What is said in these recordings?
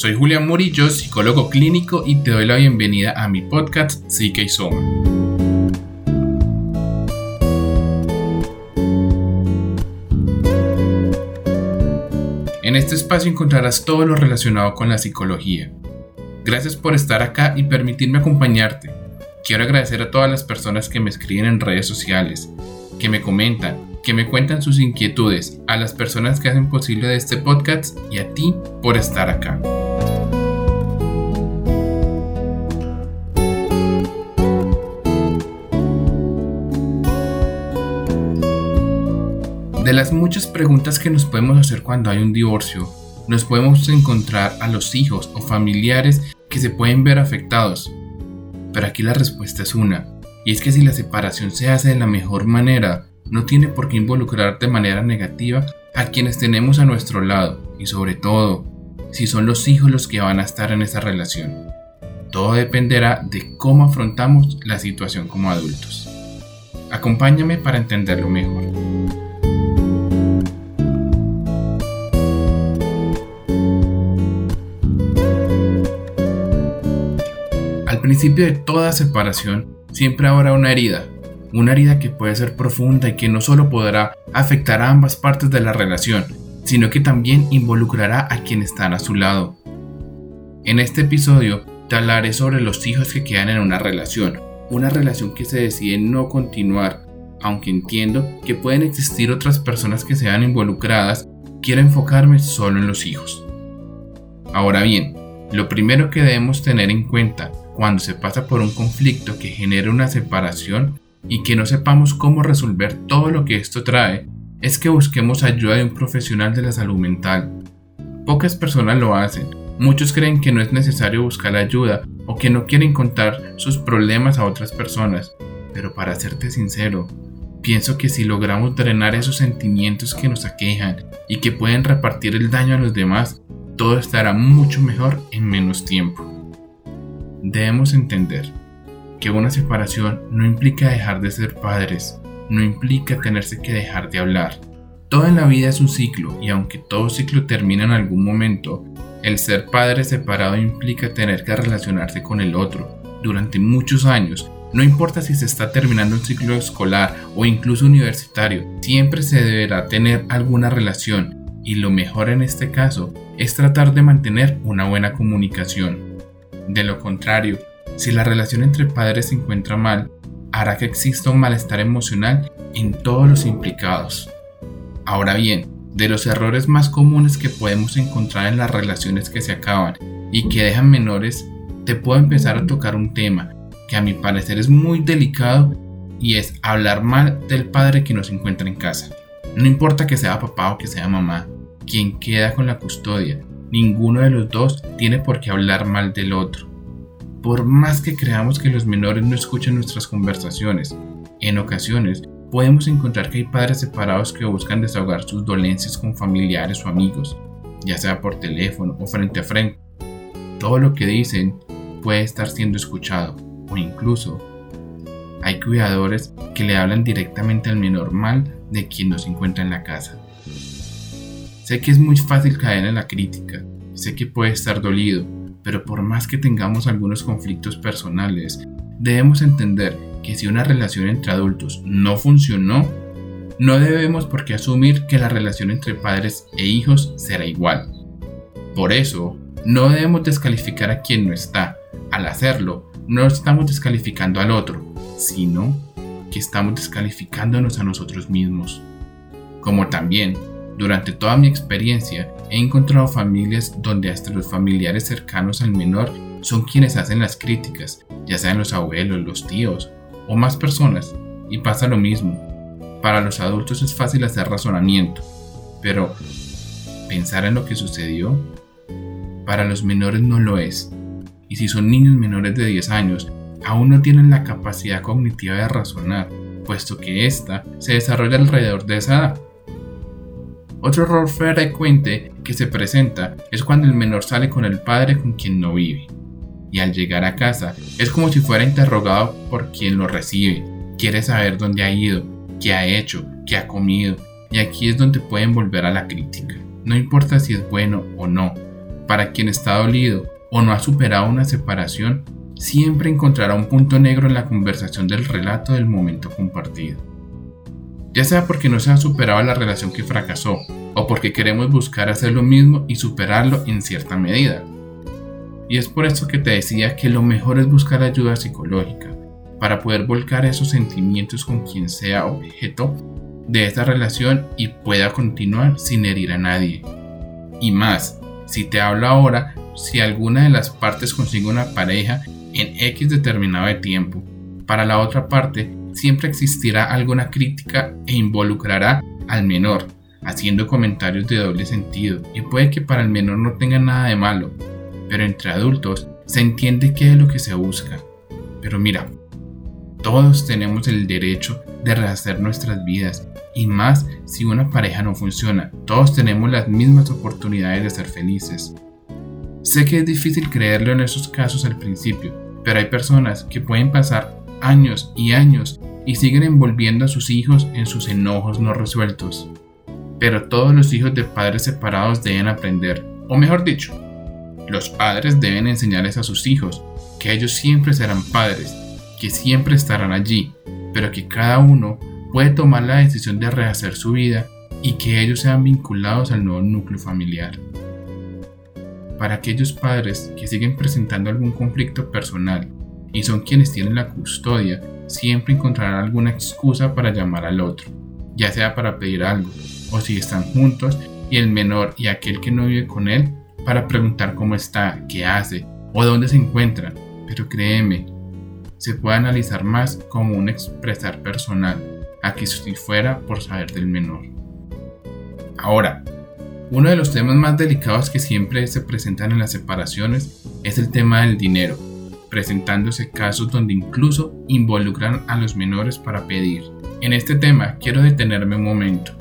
Soy Julián Murillo, psicólogo clínico y te doy la bienvenida a mi podcast Psique y Soma. En este espacio encontrarás todo lo relacionado con la psicología. Gracias por estar acá y permitirme acompañarte. Quiero agradecer a todas las personas que me escriben en redes sociales, que me comentan, que me cuentan sus inquietudes, a las personas que hacen posible este podcast y a ti por estar acá. De las muchas preguntas que nos podemos hacer cuando hay un divorcio, nos podemos encontrar a los hijos o familiares que se pueden ver afectados. Pero aquí la respuesta es una, y es que si la separación se hace de la mejor manera, no tiene por qué involucrar de manera negativa a quienes tenemos a nuestro lado, y sobre todo, si son los hijos los que van a estar en esa relación. Todo dependerá de cómo afrontamos la situación como adultos. Acompáñame para entenderlo mejor. Principio de toda separación siempre habrá una herida, una herida que puede ser profunda y que no solo podrá afectar a ambas partes de la relación, sino que también involucrará a quienes están a su lado. En este episodio te hablaré sobre los hijos que quedan en una relación, una relación que se decide no continuar, aunque entiendo que pueden existir otras personas que sean involucradas, quiero enfocarme solo en los hijos. Ahora bien, lo primero que debemos tener en cuenta cuando se pasa por un conflicto que genera una separación y que no sepamos cómo resolver todo lo que esto trae, es que busquemos ayuda de un profesional de la salud mental. Pocas personas lo hacen, muchos creen que no es necesario buscar ayuda o que no quieren contar sus problemas a otras personas, pero para serte sincero, pienso que si logramos drenar esos sentimientos que nos aquejan y que pueden repartir el daño a los demás, todo estará mucho mejor en menos tiempo. Debemos entender que una separación no implica dejar de ser padres, no implica tenerse que dejar de hablar. Todo en la vida es un ciclo y aunque todo ciclo termina en algún momento, el ser padre separado implica tener que relacionarse con el otro durante muchos años. No importa si se está terminando un ciclo escolar o incluso universitario, siempre se deberá tener alguna relación y lo mejor en este caso es tratar de mantener una buena comunicación. De lo contrario, si la relación entre padres se encuentra mal, hará que exista un malestar emocional en todos los implicados. Ahora bien, de los errores más comunes que podemos encontrar en las relaciones que se acaban y que dejan menores, te puedo empezar a tocar un tema que a mi parecer es muy delicado y es hablar mal del padre que nos encuentra en casa. No importa que sea papá o que sea mamá, quien queda con la custodia, Ninguno de los dos tiene por qué hablar mal del otro. Por más que creamos que los menores no escuchan nuestras conversaciones, en ocasiones podemos encontrar que hay padres separados que buscan desahogar sus dolencias con familiares o amigos, ya sea por teléfono o frente a frente. Todo lo que dicen puede estar siendo escuchado o incluso hay cuidadores que le hablan directamente al menor mal de quien nos encuentra en la casa. Sé que es muy fácil caer en la crítica, sé que puede estar dolido, pero por más que tengamos algunos conflictos personales, debemos entender que si una relación entre adultos no funcionó, no debemos por qué asumir que la relación entre padres e hijos será igual. Por eso, no debemos descalificar a quien no está. Al hacerlo, no estamos descalificando al otro, sino que estamos descalificándonos a nosotros mismos. Como también durante toda mi experiencia he encontrado familias donde hasta los familiares cercanos al menor son quienes hacen las críticas, ya sean los abuelos, los tíos o más personas, y pasa lo mismo. Para los adultos es fácil hacer razonamiento, pero pensar en lo que sucedió, para los menores no lo es. Y si son niños menores de 10 años, aún no tienen la capacidad cognitiva de razonar, puesto que ésta se desarrolla alrededor de esa edad. Otro error frecuente que se presenta es cuando el menor sale con el padre con quien no vive. Y al llegar a casa es como si fuera interrogado por quien lo recibe. Quiere saber dónde ha ido, qué ha hecho, qué ha comido. Y aquí es donde pueden volver a la crítica. No importa si es bueno o no, para quien está dolido o no ha superado una separación, siempre encontrará un punto negro en la conversación del relato del momento compartido. Ya sea porque no se ha superado la relación que fracasó, o porque queremos buscar hacer lo mismo y superarlo en cierta medida. Y es por eso que te decía que lo mejor es buscar ayuda psicológica, para poder volcar esos sentimientos con quien sea objeto de esa relación y pueda continuar sin herir a nadie. Y más, si te hablo ahora, si alguna de las partes consigue una pareja en X determinado de tiempo, para la otra parte siempre existirá alguna crítica e involucrará al menor, haciendo comentarios de doble sentido, y puede que para el menor no tenga nada de malo, pero entre adultos se entiende qué es lo que se busca. Pero mira, todos tenemos el derecho de rehacer nuestras vidas, y más si una pareja no funciona, todos tenemos las mismas oportunidades de ser felices. Sé que es difícil creerlo en esos casos al principio, pero hay personas que pueden pasar años y años y siguen envolviendo a sus hijos en sus enojos no resueltos. Pero todos los hijos de padres separados deben aprender, o mejor dicho, los padres deben enseñarles a sus hijos que ellos siempre serán padres, que siempre estarán allí, pero que cada uno puede tomar la decisión de rehacer su vida y que ellos sean vinculados al nuevo núcleo familiar. Para aquellos padres que siguen presentando algún conflicto personal y son quienes tienen la custodia, siempre encontrarán alguna excusa para llamar al otro, ya sea para pedir algo, o si están juntos y el menor y aquel que no vive con él, para preguntar cómo está, qué hace o dónde se encuentra. Pero créeme, se puede analizar más como un expresar personal, a que si fuera por saber del menor. Ahora, uno de los temas más delicados que siempre se presentan en las separaciones es el tema del dinero presentándose casos donde incluso involucran a los menores para pedir. En este tema quiero detenerme un momento,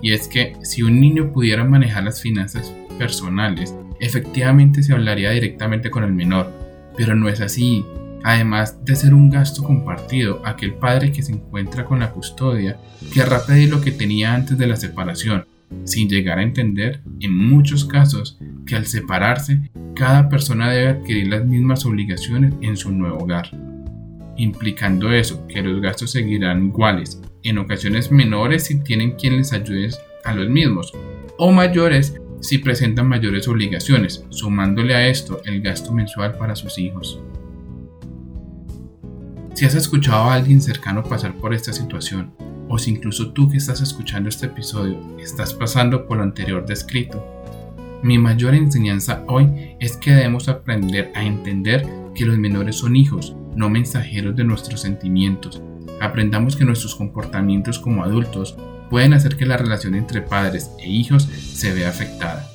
y es que si un niño pudiera manejar las finanzas personales, efectivamente se hablaría directamente con el menor, pero no es así. Además de ser un gasto compartido, aquel padre que se encuentra con la custodia querrá pedir lo que tenía antes de la separación, sin llegar a entender, en muchos casos, que al separarse, cada persona debe adquirir las mismas obligaciones en su nuevo hogar, implicando eso, que los gastos seguirán iguales, en ocasiones menores si tienen quien les ayude a los mismos, o mayores si presentan mayores obligaciones, sumándole a esto el gasto mensual para sus hijos. Si has escuchado a alguien cercano pasar por esta situación, o si incluso tú que estás escuchando este episodio estás pasando por lo anterior descrito, mi mayor enseñanza hoy es que debemos aprender a entender que los menores son hijos, no mensajeros de nuestros sentimientos. Aprendamos que nuestros comportamientos como adultos pueden hacer que la relación entre padres e hijos se vea afectada.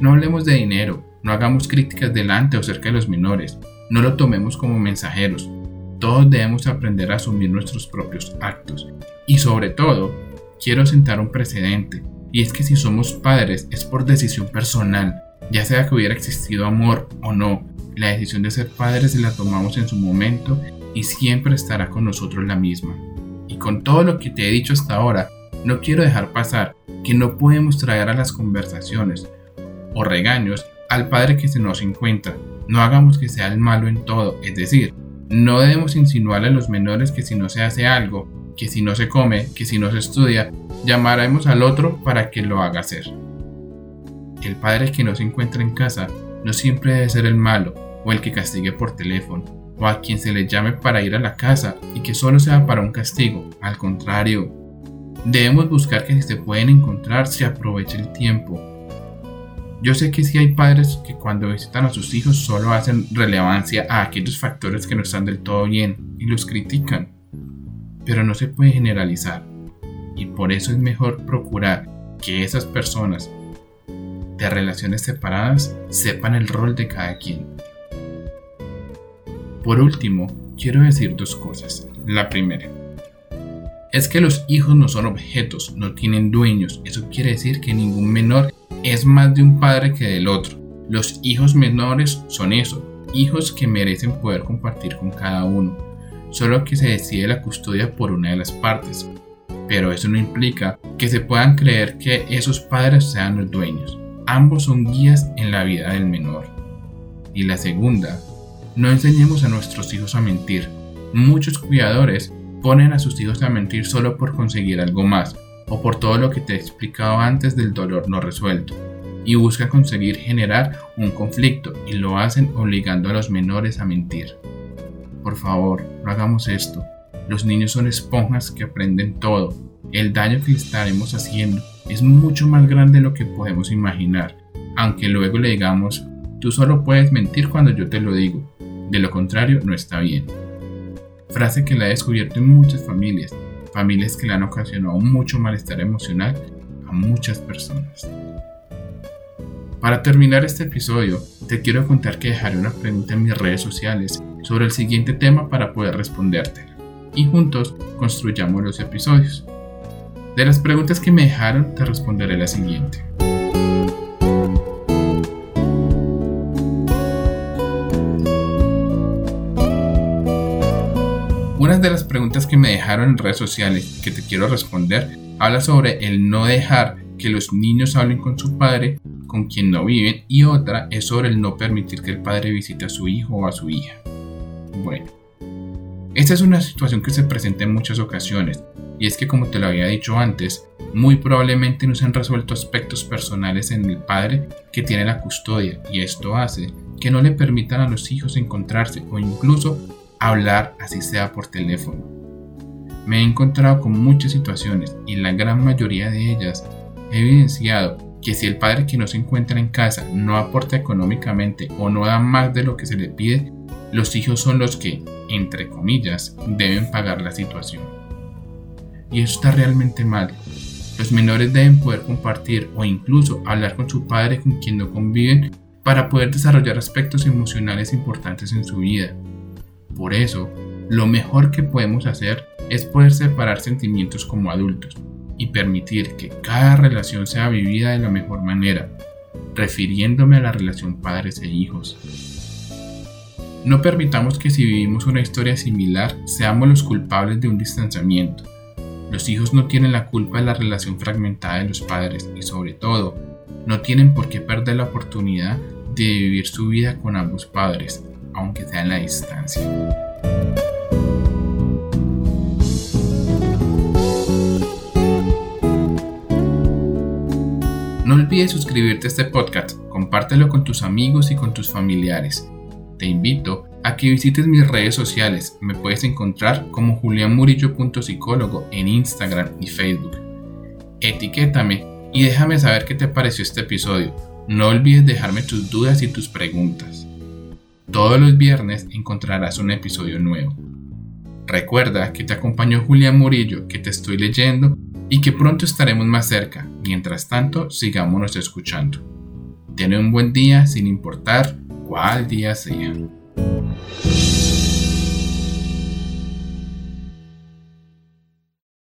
No hablemos de dinero, no hagamos críticas delante o cerca de los menores, no lo tomemos como mensajeros, todos debemos aprender a asumir nuestros propios actos. Y sobre todo, quiero sentar un precedente, y es que si somos padres es por decisión personal, ya sea que hubiera existido amor o no, la decisión de ser padres la tomamos en su momento y siempre estará con nosotros la misma. Y con todo lo que te he dicho hasta ahora, no quiero dejar pasar que no podemos traer a las conversaciones o regaños al padre que se nos encuentra. No hagamos que sea el malo en todo, es decir, no debemos insinuarle a los menores que si no se hace algo, que si no se come, que si no se estudia, llamaremos al otro para que lo haga hacer. El padre que no se encuentra en casa no siempre debe ser el malo o el que castigue por teléfono o a quien se le llame para ir a la casa y que solo sea para un castigo. Al contrario, debemos buscar que si se pueden encontrar se aproveche el tiempo yo sé que sí hay padres que cuando visitan a sus hijos solo hacen relevancia a aquellos factores que no están del todo bien y los critican, pero no se puede generalizar y por eso es mejor procurar que esas personas de relaciones separadas sepan el rol de cada quien. Por último, quiero decir dos cosas. La primera, es que los hijos no son objetos, no tienen dueños. Eso quiere decir que ningún menor es más de un padre que del otro. Los hijos menores son eso, hijos que merecen poder compartir con cada uno, solo que se decide la custodia por una de las partes. Pero eso no implica que se puedan creer que esos padres sean los dueños. Ambos son guías en la vida del menor. Y la segunda, no enseñemos a nuestros hijos a mentir. Muchos cuidadores ponen a sus hijos a mentir solo por conseguir algo más o por todo lo que te he explicado antes del dolor no resuelto y buscan conseguir generar un conflicto y lo hacen obligando a los menores a mentir. Por favor, no hagamos esto. Los niños son esponjas que aprenden todo. El daño que estaremos haciendo es mucho más grande de lo que podemos imaginar, aunque luego le digamos, tú solo puedes mentir cuando yo te lo digo. De lo contrario, no está bien frase que la he descubierto en muchas familias, familias que le han ocasionado mucho malestar emocional a muchas personas. Para terminar este episodio, te quiero contar que dejaré una pregunta en mis redes sociales sobre el siguiente tema para poder responderte y juntos construyamos los episodios. De las preguntas que me dejaron, te responderé la siguiente. Una de las preguntas que me dejaron en redes sociales que te quiero responder habla sobre el no dejar que los niños hablen con su padre con quien no viven y otra es sobre el no permitir que el padre visite a su hijo o a su hija. Bueno, esta es una situación que se presenta en muchas ocasiones y es que como te lo había dicho antes, muy probablemente no se han resuelto aspectos personales en el padre que tiene la custodia y esto hace que no le permitan a los hijos encontrarse o incluso hablar así sea por teléfono. Me he encontrado con muchas situaciones y la gran mayoría de ellas he evidenciado que si el padre que no se encuentra en casa no aporta económicamente o no da más de lo que se le pide, los hijos son los que, entre comillas, deben pagar la situación. Y eso está realmente mal. Los menores deben poder compartir o incluso hablar con su padre con quien no conviven para poder desarrollar aspectos emocionales importantes en su vida por eso, lo mejor que podemos hacer es poder separar sentimientos como adultos y permitir que cada relación sea vivida de la mejor manera, refiriéndome a la relación padres e hijos. No permitamos que si vivimos una historia similar seamos los culpables de un distanciamiento. Los hijos no tienen la culpa de la relación fragmentada de los padres y sobre todo, no tienen por qué perder la oportunidad de vivir su vida con ambos padres, aunque sea en la distancia. No olvides suscribirte a este podcast, compártelo con tus amigos y con tus familiares. Te invito a que visites mis redes sociales. Me puedes encontrar como julianmurillo.psicólogo en Instagram y Facebook. Etiquétame y déjame saber qué te pareció este episodio. No olvides dejarme tus dudas y tus preguntas. Todos los viernes encontrarás un episodio nuevo. Recuerda que te acompañó Julián Murillo, que te estoy leyendo y que pronto estaremos más cerca. Mientras tanto, sigámonos escuchando. Tiene un buen día sin importar cuál día sea.